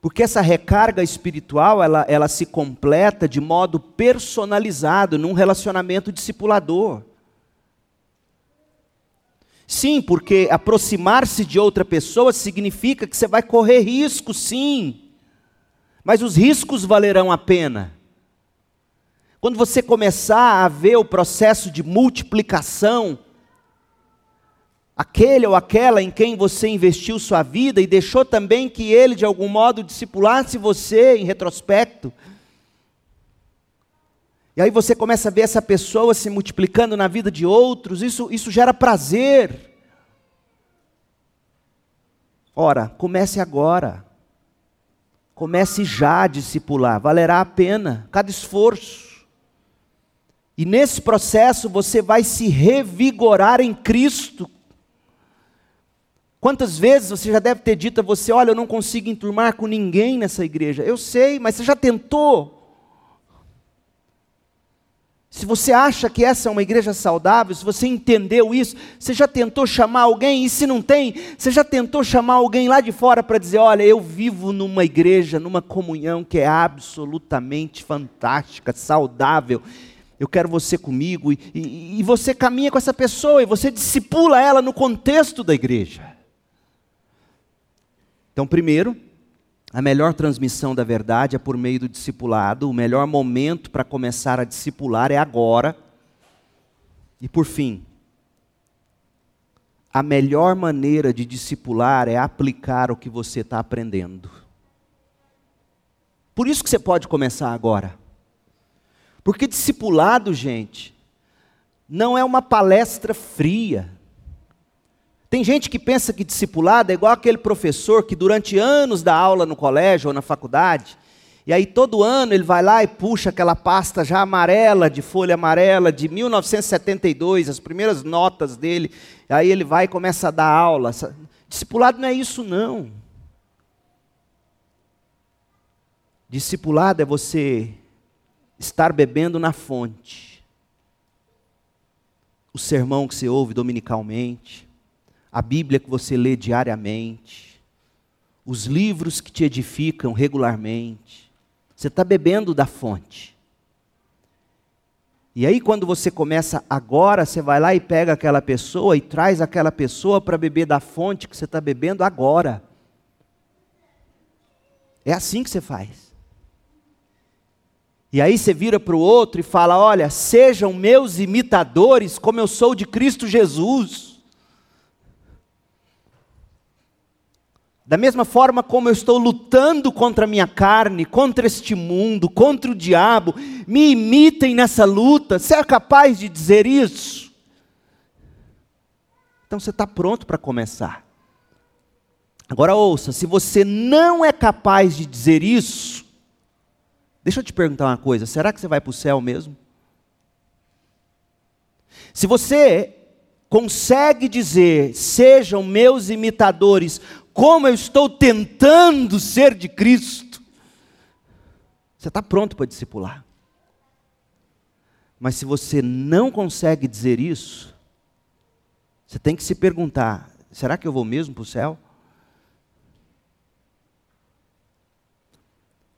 A: Porque essa recarga espiritual, ela, ela se completa de modo personalizado num relacionamento discipulador. Sim, porque aproximar-se de outra pessoa significa que você vai correr risco, sim. Mas os riscos valerão a pena. Quando você começar a ver o processo de multiplicação, aquele ou aquela em quem você investiu sua vida e deixou também que ele, de algum modo, discipulasse você em retrospecto. E aí você começa a ver essa pessoa se multiplicando na vida de outros, isso, isso gera prazer. Ora, comece agora. Comece já a discipular, valerá a pena cada esforço. E nesse processo você vai se revigorar em Cristo Quantas vezes você já deve ter dito a você: Olha, eu não consigo enturmar com ninguém nessa igreja. Eu sei, mas você já tentou. Se você acha que essa é uma igreja saudável, se você entendeu isso, você já tentou chamar alguém? E se não tem, você já tentou chamar alguém lá de fora para dizer: Olha, eu vivo numa igreja, numa comunhão que é absolutamente fantástica, saudável. Eu quero você comigo. E, e, e você caminha com essa pessoa e você discipula ela no contexto da igreja. Então, primeiro, a melhor transmissão da verdade é por meio do discipulado. O melhor momento para começar a discipular é agora. E por fim, a melhor maneira de discipular é aplicar o que você está aprendendo. Por isso que você pode começar agora. Porque discipulado, gente, não é uma palestra fria. Tem gente que pensa que discipulado é igual aquele professor que durante anos dá aula no colégio ou na faculdade, e aí todo ano ele vai lá e puxa aquela pasta já amarela, de folha amarela, de 1972, as primeiras notas dele, aí ele vai e começa a dar aula. Discipulado não é isso não. Discipulado é você estar bebendo na fonte. O sermão que você ouve dominicalmente, a Bíblia que você lê diariamente, os livros que te edificam regularmente. Você está bebendo da fonte. E aí, quando você começa agora, você vai lá e pega aquela pessoa e traz aquela pessoa para beber da fonte que você está bebendo agora. É assim que você faz. E aí você vira para o outro e fala: Olha, sejam meus imitadores, como eu sou de Cristo Jesus. Da mesma forma como eu estou lutando contra a minha carne, contra este mundo, contra o diabo, me imitem nessa luta. Você é capaz de dizer isso? Então você está pronto para começar. Agora ouça: se você não é capaz de dizer isso, Deixa eu te perguntar uma coisa: será que você vai para o céu mesmo? Se você consegue dizer, sejam meus imitadores, como eu estou tentando ser de Cristo, você está pronto para discipular. Mas se você não consegue dizer isso, você tem que se perguntar: será que eu vou mesmo para o céu?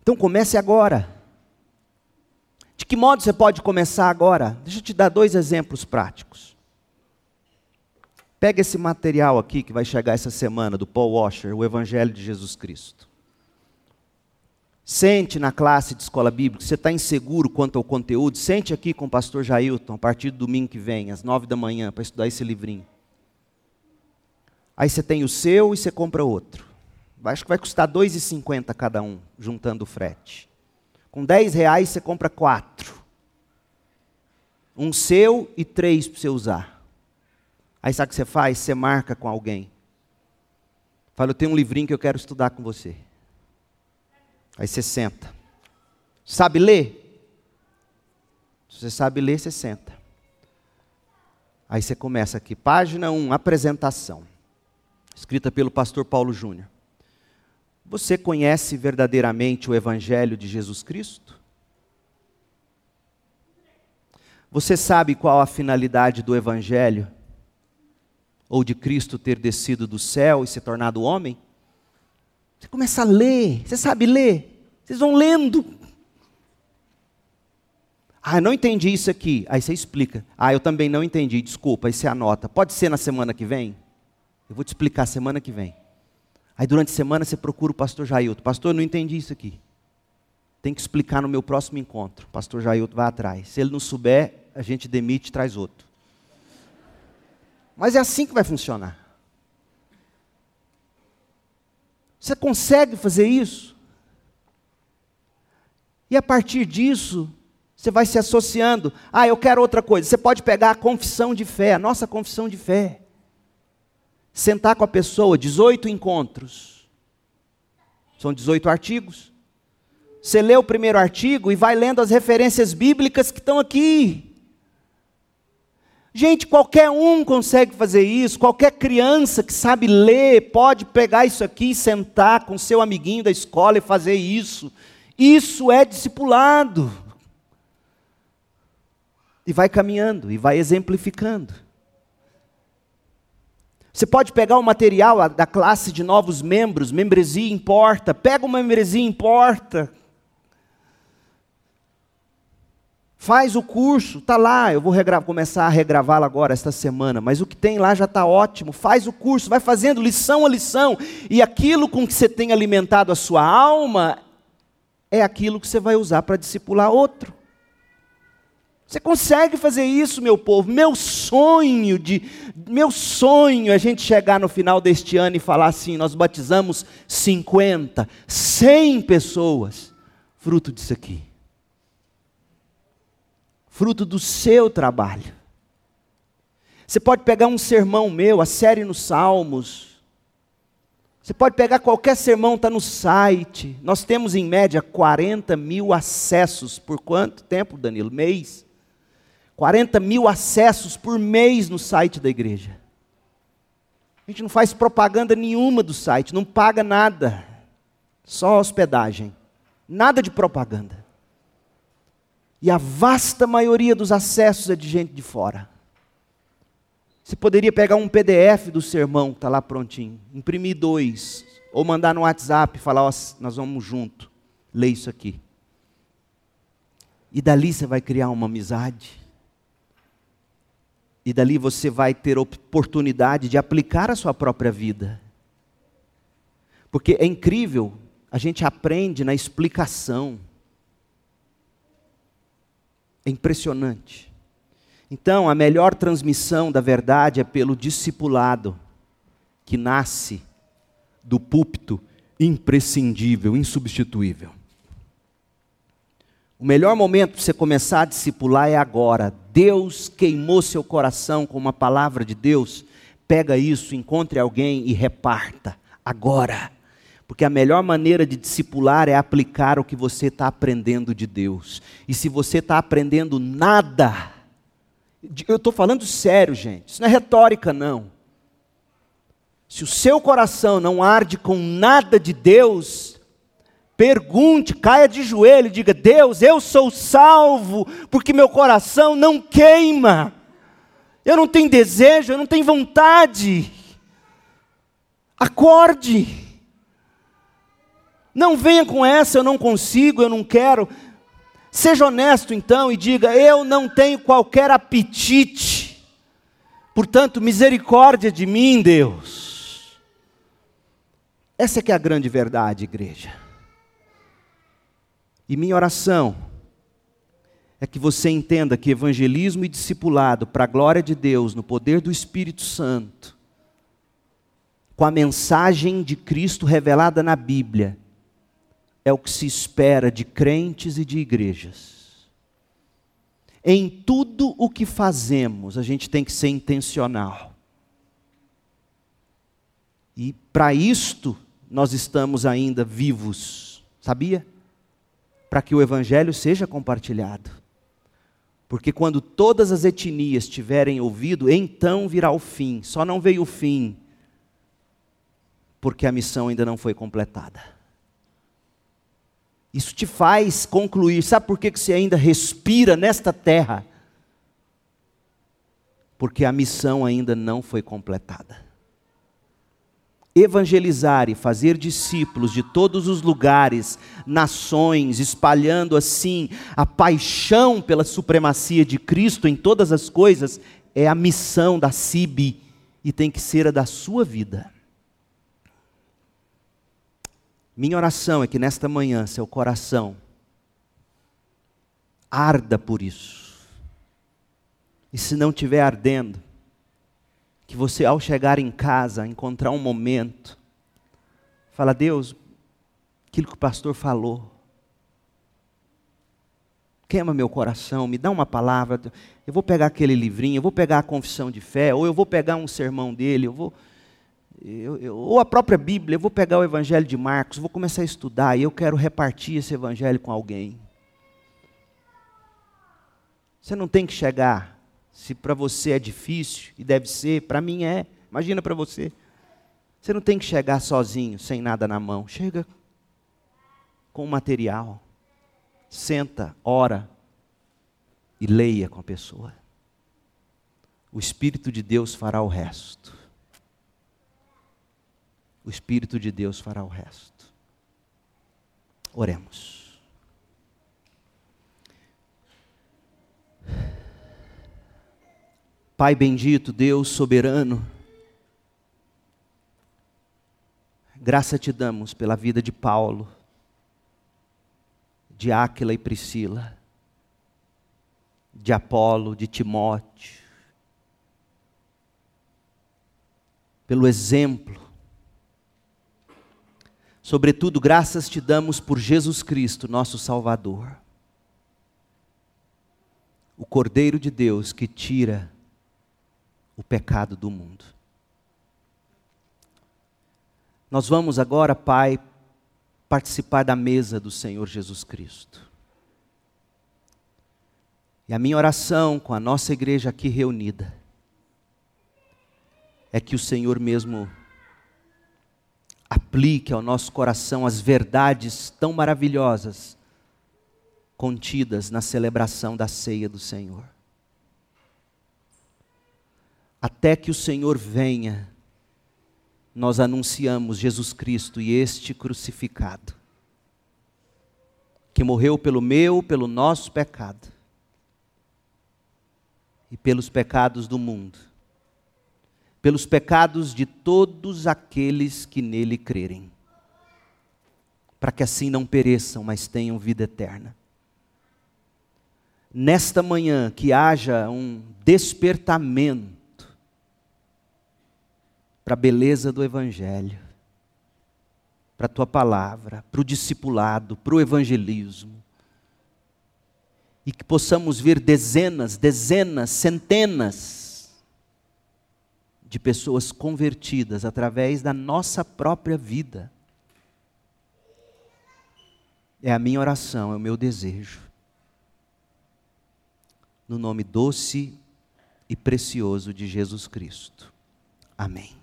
A: Então comece agora. De que modo você pode começar agora? Deixa eu te dar dois exemplos práticos. Pega esse material aqui que vai chegar essa semana do Paul Washer, o Evangelho de Jesus Cristo. Sente na classe de escola bíblica, você está inseguro quanto ao conteúdo, sente aqui com o pastor Jailton, a partir do domingo que vem, às nove da manhã, para estudar esse livrinho. Aí você tem o seu e você compra outro. Acho que vai custar R$ 2,50 cada um, juntando o frete. Com 10 reais você compra quatro. Um seu e três para você usar. Aí sabe o que você faz? Você marca com alguém. Fala, eu tenho um livrinho que eu quero estudar com você. Aí você senta. Sabe ler? Se você sabe ler, você senta. Aí você começa aqui, página 1, apresentação. Escrita pelo pastor Paulo Júnior. Você conhece verdadeiramente o Evangelho de Jesus Cristo? Você sabe qual a finalidade do Evangelho? Ou de Cristo ter descido do céu e se tornado homem? Você começa a ler, você sabe ler, vocês vão lendo. Ah, não entendi isso aqui. Aí você explica. Ah, eu também não entendi, desculpa, aí você anota. Pode ser na semana que vem? Eu vou te explicar semana que vem. Aí durante a semana você procura o pastor Jailton. Pastor, eu não entendi isso aqui. Tem que explicar no meu próximo encontro. Pastor Jailton vai atrás. Se ele não souber, a gente demite e traz outro. Mas é assim que vai funcionar. Você consegue fazer isso? E a partir disso, você vai se associando. Ah, eu quero outra coisa. Você pode pegar a confissão de fé, a nossa confissão de fé sentar com a pessoa, 18 encontros. São 18 artigos. Você lê o primeiro artigo e vai lendo as referências bíblicas que estão aqui. Gente, qualquer um consegue fazer isso, qualquer criança que sabe ler pode pegar isso aqui e sentar com seu amiguinho da escola e fazer isso. Isso é discipulado. E vai caminhando, e vai exemplificando. Você pode pegar o material da classe de novos membros, membresia importa, pega uma membresia importa. Faz o curso, está lá, eu vou começar a regravá-lo agora, esta semana, mas o que tem lá já está ótimo. Faz o curso, vai fazendo lição a lição, e aquilo com que você tem alimentado a sua alma, é aquilo que você vai usar para discipular outro. Você consegue fazer isso, meu povo? Meu sonho de meu sonho é a gente chegar no final deste ano e falar assim: nós batizamos 50, 100 pessoas, fruto disso aqui. Fruto do seu trabalho. Você pode pegar um sermão meu, a série nos Salmos. Você pode pegar qualquer sermão, está no site. Nós temos em média 40 mil acessos. Por quanto tempo, Danilo? Mês? 40 mil acessos por mês no site da igreja. A gente não faz propaganda nenhuma do site, não paga nada, só hospedagem, nada de propaganda. E a vasta maioria dos acessos é de gente de fora. Você poderia pegar um PDF do sermão, está lá prontinho, imprimir dois, ou mandar no WhatsApp e falar: nós vamos junto, lê isso aqui. E dali você vai criar uma amizade e dali você vai ter oportunidade de aplicar a sua própria vida. Porque é incrível, a gente aprende na explicação. É impressionante. Então, a melhor transmissão da verdade é pelo discipulado, que nasce do púlpito imprescindível, insubstituível. O melhor momento para você começar a discipular é agora. Deus queimou seu coração com uma palavra de Deus. Pega isso, encontre alguém e reparta. Agora. Porque a melhor maneira de discipular é aplicar o que você está aprendendo de Deus. E se você está aprendendo nada, eu estou falando sério, gente, isso não é retórica, não. Se o seu coração não arde com nada de Deus, Pergunte, caia de joelho e diga: Deus, eu sou salvo, porque meu coração não queima. Eu não tenho desejo, eu não tenho vontade. Acorde. Não venha com essa, eu não consigo, eu não quero. Seja honesto então e diga: Eu não tenho qualquer apetite. Portanto, misericórdia de mim, Deus. Essa é que é a grande verdade, igreja. E minha oração é que você entenda que evangelismo e discipulado, para a glória de Deus, no poder do Espírito Santo, com a mensagem de Cristo revelada na Bíblia, é o que se espera de crentes e de igrejas. Em tudo o que fazemos, a gente tem que ser intencional. E para isto, nós estamos ainda vivos, sabia? para que o evangelho seja compartilhado. Porque quando todas as etnias tiverem ouvido, então virá o fim. Só não veio o fim porque a missão ainda não foi completada. Isso te faz concluir, sabe por que você ainda respira nesta terra? Porque a missão ainda não foi completada evangelizar e fazer discípulos de todos os lugares, nações, espalhando assim a paixão pela supremacia de Cristo em todas as coisas, é a missão da CIB e tem que ser a da sua vida. Minha oração é que nesta manhã seu coração arda por isso. E se não estiver ardendo, que você, ao chegar em casa, encontrar um momento, fala: Deus, aquilo que o pastor falou, queima meu coração, me dá uma palavra. Eu vou pegar aquele livrinho, eu vou pegar a confissão de fé, ou eu vou pegar um sermão dele, eu vou. Eu, eu, ou a própria Bíblia, eu vou pegar o Evangelho de Marcos, vou começar a estudar e eu quero repartir esse Evangelho com alguém. Você não tem que chegar se para você é difícil, e deve ser, para mim é. Imagina para você. Você não tem que chegar sozinho, sem nada na mão. Chega com o material. Senta, ora e leia com a pessoa. O Espírito de Deus fará o resto. O Espírito de Deus fará o resto. Oremos. Pai bendito, Deus soberano, graça te damos pela vida de Paulo, de Áquila e Priscila, de Apolo, de Timóteo, pelo exemplo. Sobretudo, graças te damos por Jesus Cristo, nosso Salvador, o Cordeiro de Deus que tira o pecado do mundo. Nós vamos agora, Pai, participar da mesa do Senhor Jesus Cristo. E a minha oração com a nossa igreja aqui reunida é que o Senhor mesmo aplique ao nosso coração as verdades tão maravilhosas contidas na celebração da ceia do Senhor. Até que o Senhor venha, nós anunciamos Jesus Cristo e este crucificado, que morreu pelo meu, pelo nosso pecado e pelos pecados do mundo, pelos pecados de todos aqueles que nele crerem, para que assim não pereçam, mas tenham vida eterna. Nesta manhã, que haja um despertamento para a beleza do Evangelho, para a tua palavra, para o discipulado, para o evangelismo e que possamos ver dezenas, dezenas, centenas de pessoas convertidas através da nossa própria vida. É a minha oração, é o meu desejo. No nome doce e precioso de Jesus Cristo. Amém.